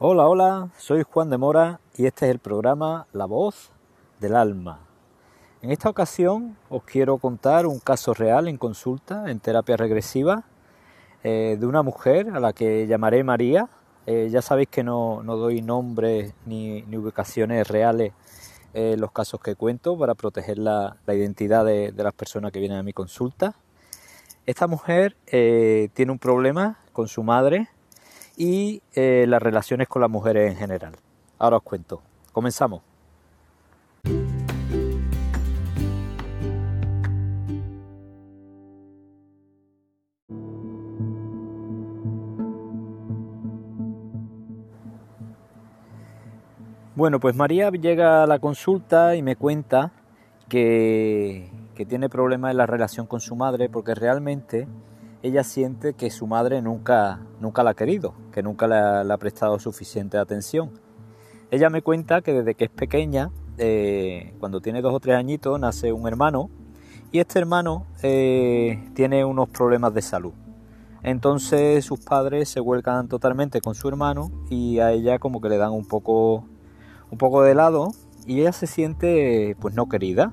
Hola, hola, soy Juan de Mora y este es el programa La Voz del Alma. En esta ocasión os quiero contar un caso real en consulta en terapia regresiva eh, de una mujer a la que llamaré María. Eh, ya sabéis que no, doy nombres ni, ubicaciones reales en los casos que cuento para proteger la, identidad de, las personas que vienen a mi consulta. Esta mujer eh, tiene un problema con su madre y eh, las relaciones con las mujeres en general. Ahora os cuento. Comenzamos. Bueno, pues María llega a la consulta y me cuenta que, que tiene problemas en la relación con su madre porque realmente ella siente que su madre nunca, nunca la ha querido, que nunca le ha, prestado suficiente atención. Ella me cuenta que desde que es pequeña, eh, cuando tiene dos o tres añitos, nace un hermano y este hermano eh, tiene unos problemas de salud. Entonces sus padres se vuelcan totalmente con su hermano y a ella como que le dan un poco, un poco de lado y ella se siente pues no querida,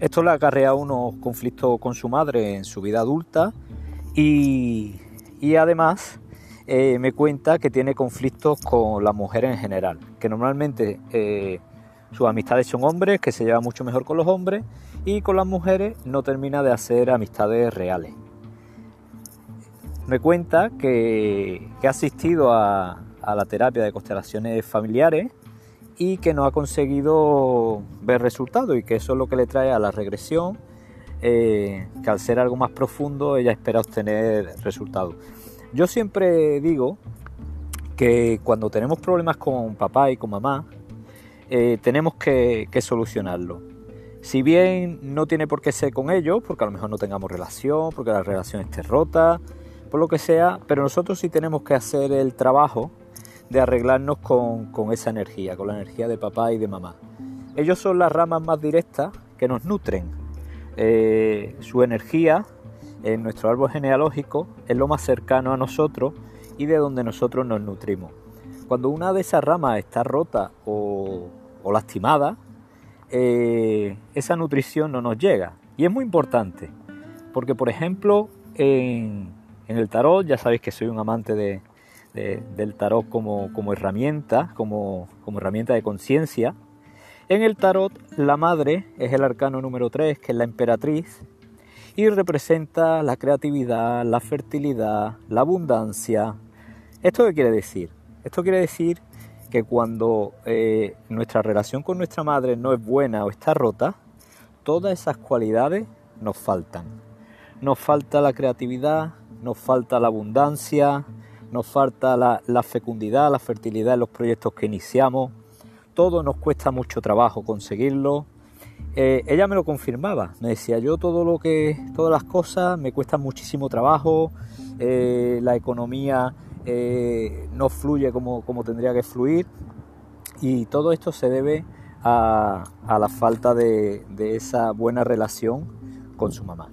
esto le acarrea unos conflictos con su madre en su vida adulta y, además eh, me cuenta que tiene conflictos con las mujeres en general, que normalmente eh, sus amistades son hombres, que se lleva mucho mejor con los hombres y con las mujeres no termina de hacer amistades reales. Me cuenta que, ha asistido a la terapia de constelaciones familiares y que no ha conseguido ver resultados y que eso es lo que le trae a la regresión, eh, que al ser algo más profundo ella espera obtener resultados. Yo siempre digo que cuando tenemos problemas con papá y con mamá, eh, tenemos que, que solucionarlo. Si bien no tiene por qué ser con ellos, porque a lo mejor no tengamos relación, porque la relación esté rota, por lo que sea, pero nosotros sí tenemos que hacer el trabajo de arreglarnos con, esa energía, con la energía de papá y de mamá. Ellos son las ramas más directas que nos nutren. Eh, su energía en nuestro árbol genealógico es lo más cercano a nosotros y de donde nosotros nos nutrimos. Cuando una de esas ramas está rota o, lastimada, eh, esa nutrición no nos llega. Y es muy importante, porque por ejemplo, en, en el tarot, ya sabéis que soy un amante de, del tarot como, herramienta, como, herramienta de conciencia. En el tarot, la madre es el arcano número 3, que es la emperatriz, y representa la creatividad, la fertilidad, la abundancia. ¿Esto qué quiere decir? Esto quiere decir que cuando eh, nuestra relación con nuestra madre no es buena o está rota, todas esas cualidades nos faltan. Nos falta la creatividad, nos falta la abundancia, nos falta la, fecundidad, la fertilidad en los proyectos que iniciamos, todo nos cuesta mucho trabajo conseguirlo. Eh, ella me lo confirmaba, me decía yo todo lo que, todas las cosas me cuestan muchísimo trabajo, eh, la economía eh, no fluye como, tendría que fluir y todo esto se debe a, la falta de esa buena relación con su mamá.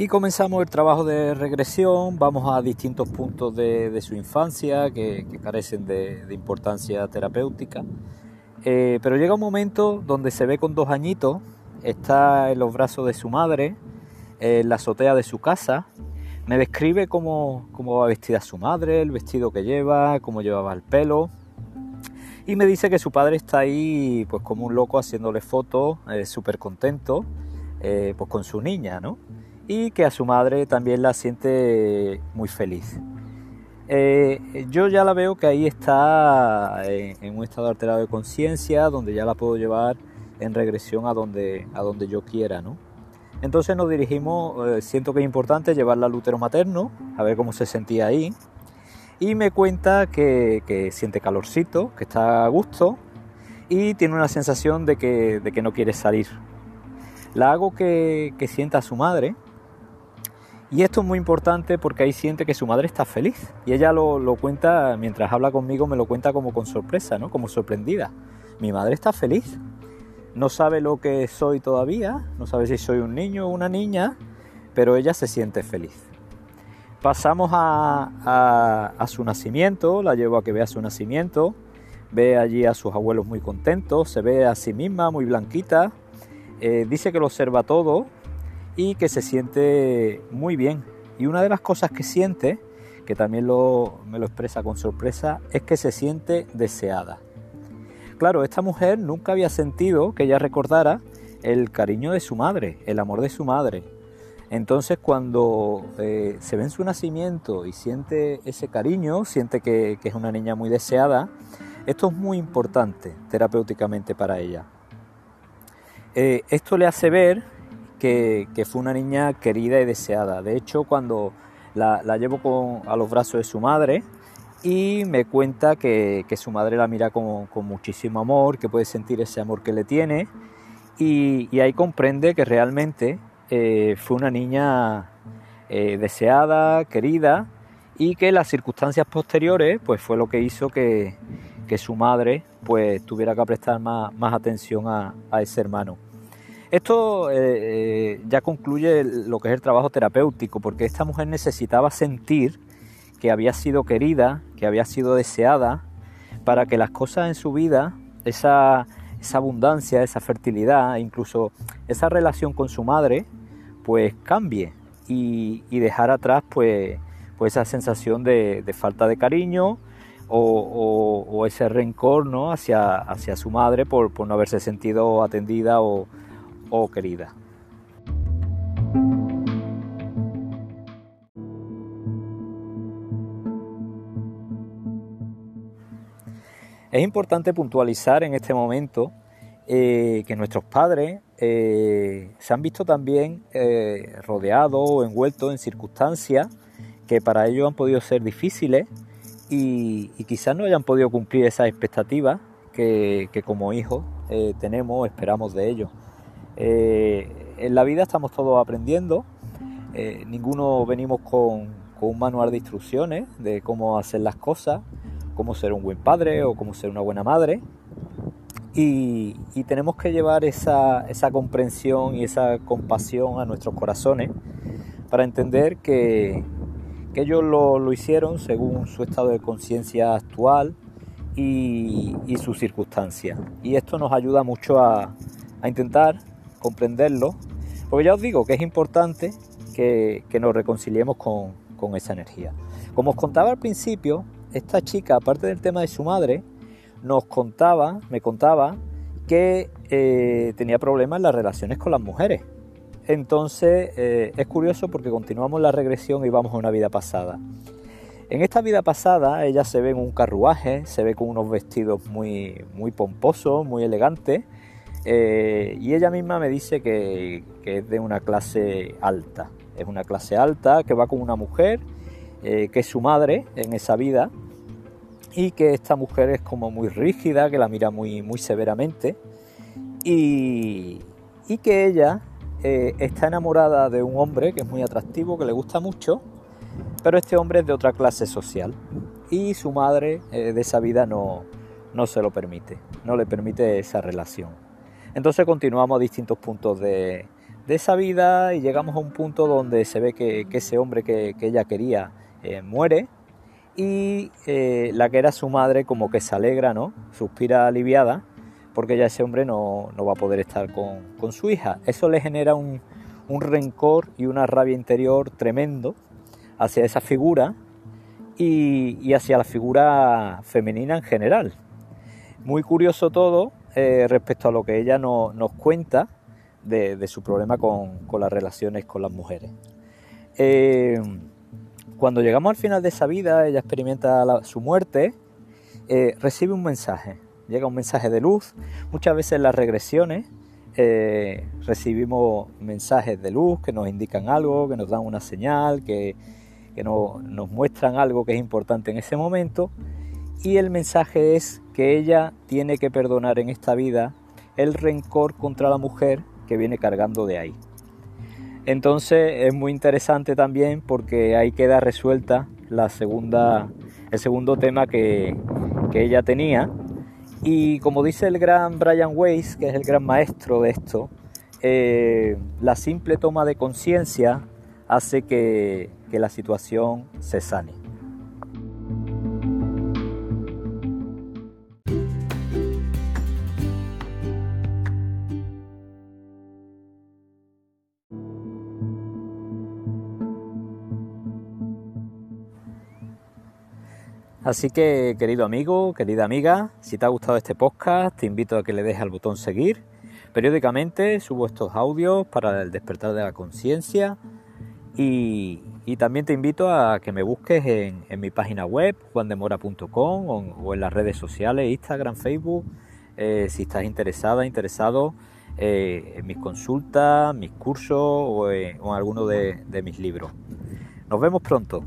Y comenzamos el trabajo de regresión, vamos a distintos puntos de, su infancia que, carecen de, importancia terapéutica. Eh, pero llega un momento donde se ve con dos añitos, está en los brazos de su madre, en la azotea de su casa, me describe cómo, cómo va vestida su madre, el vestido que lleva, cómo llevaba el pelo. Y me dice que su padre está ahí pues como un loco haciéndole fotos, eh, súper contento, eh, pues con su niña, ¿no? Y que a su madre también la siente muy feliz. Eh, yo ya la veo que ahí está en, un estado alterado de conciencia, donde ya la puedo llevar en regresión a donde, a donde yo quiera, ¿no? Entonces nos dirigimos, eh, siento que es importante llevarla al útero materno, a ver cómo se sentía ahí. Y me cuenta que, siente calorcito, que está a gusto y tiene una sensación de que, no quiere salir. La hago que, que sienta a su madre, y esto es muy importante porque ahí siente que su madre está feliz. Y ella lo, cuenta, mientras habla conmigo, me lo cuenta como con sorpresa, ¿no? Como sorprendida. Mi madre está feliz. no sabe lo que soy todavía, no sabe si soy un niño o una niña, pero ella se siente feliz. Pasamos a, su nacimiento, la llevo a que vea su nacimiento, ve allí a sus abuelos muy contentos, se ve a sí misma muy blanquita, eh, dice que lo observa todo y que se siente muy bien. Y una de las cosas que siente, que también me lo expresa con sorpresa, es que se siente deseada. Claro, esta mujer nunca había sentido que ella recordara el cariño de su madre, el amor de su madre. Entonces cuando eh, se ve en su nacimiento y siente ese cariño, siente que, es una niña muy deseada, esto es muy importante terapéuticamente para ella. Eh, esto le hace ver que, fue una niña querida y deseada. De hecho, cuando la, llevo a los brazos de su madre, y me cuenta que, su madre la mira con, muchísimo amor, que puede sentir ese amor que le tiene y, ahí comprende que realmente eh, fue una niña eh, deseada, querida y que las circunstancias posteriores pues fue lo que hizo que, su madre pues tuviera que prestar más, atención a, ese hermano. Esto eh, ya concluye lo que es el trabajo terapéutico porque esta mujer necesitaba sentir que había sido querida, que había sido deseada, para que las cosas en su vida, esa, abundancia, esa fertilidad, incluso esa relación con su madre, pues cambie y, dejar atrás pues, pues esa sensación de, falta de cariño o, ese rencor ¿no? hacia, hacia su madre por, no haberse sentido atendida o querida. Es importante puntualizar en este momento eh, que nuestros padres eh, se han visto también eh, rodeados o envueltos en circunstancias que para ellos han podido ser difíciles y, quizás no hayan podido cumplir esas expectativas que, como hijos tenemos o esperamos de ellos. En la vida estamos todos aprendiendo, ninguno venimos con un manual de instrucciones de cómo hacer las cosas cómo ser un buen padre o cómo ser una buena madre. Y, tenemos que llevar esa, comprensión y esa compasión a nuestros corazones para entender que, ellos lo, hicieron según su estado de conciencia actual y, sus circunstancias. Y esto nos ayuda mucho a, intentar comprenderlo, porque ya os digo que es importante que, nos reconciliemos con, con esa energía. Como os contaba al principio, esta chica, aparte del tema de su madre, nos contaba, me contaba, que eh, tenía problemas en las relaciones con las mujeres. Entonces eh, es curioso porque continuamos la regresión y vamos a una vida pasada. En esta vida pasada ella se ve en un carruaje, se ve con unos vestidos muy, muy pomposos, muy elegantes, eh, y ella misma me dice que, es de una clase alta. Es una clase alta que va con una mujer que es su madre en esa vida y que esta mujer es como muy rígida, que la mira muy, severamente y, que ella eh, está enamorada de un hombre que es muy atractivo, que le gusta mucho, pero este hombre es de otra clase social y su madre eh, de esa vida no, no se lo permite, no le permite esa relación. Entonces continuamos a distintos puntos de, esa vida y llegamos a un punto donde se ve que, ese hombre que, ella quería eh, muere y eh, la que era su madre como que se alegra, ¿no? Suspira aliviada porque ya ese hombre no, va a poder estar con, su hija. Eso le genera un, rencor y una rabia interior tremendo hacia esa figura y, hacia la figura femenina en general. Muy curioso todo eh, respecto a lo que ella nos cuenta de, su problema con, las relaciones con las mujeres. Eh, cuando llegamos al final de esa vida, ella experimenta su muerte, eh, recibe un mensaje, llega un mensaje de luz. Muchas veces en las regresiones recibimos mensajes de luz que nos indican algo, que nos dan una señal, que, nos muestran algo que es importante en ese momento. Y el mensaje es que ella tiene que perdonar en esta vida el rencor contra la mujer que viene cargando de ahí. Entonces es muy interesante también porque ahí queda resuelta la segunda, el segundo tema que, ella tenía Y como dice el gran Brian Weiss, que es el gran maestro de esto, eh, la simple toma de conciencia hace que, que la situación se sane. Así que, querido amigo, querida amiga, si te ha gustado este podcast, te invito a que le dejes al botón seguir. Periódicamente subo estos audios para el despertar de la conciencia y, también te invito a que me busques en, mi página web, juandemora.com o, en las redes sociales, Instagram, Facebook, eh, si estás interesada, interesado eh, en mis consultas, mis cursos o en, alguno de mis libros. Nos vemos pronto.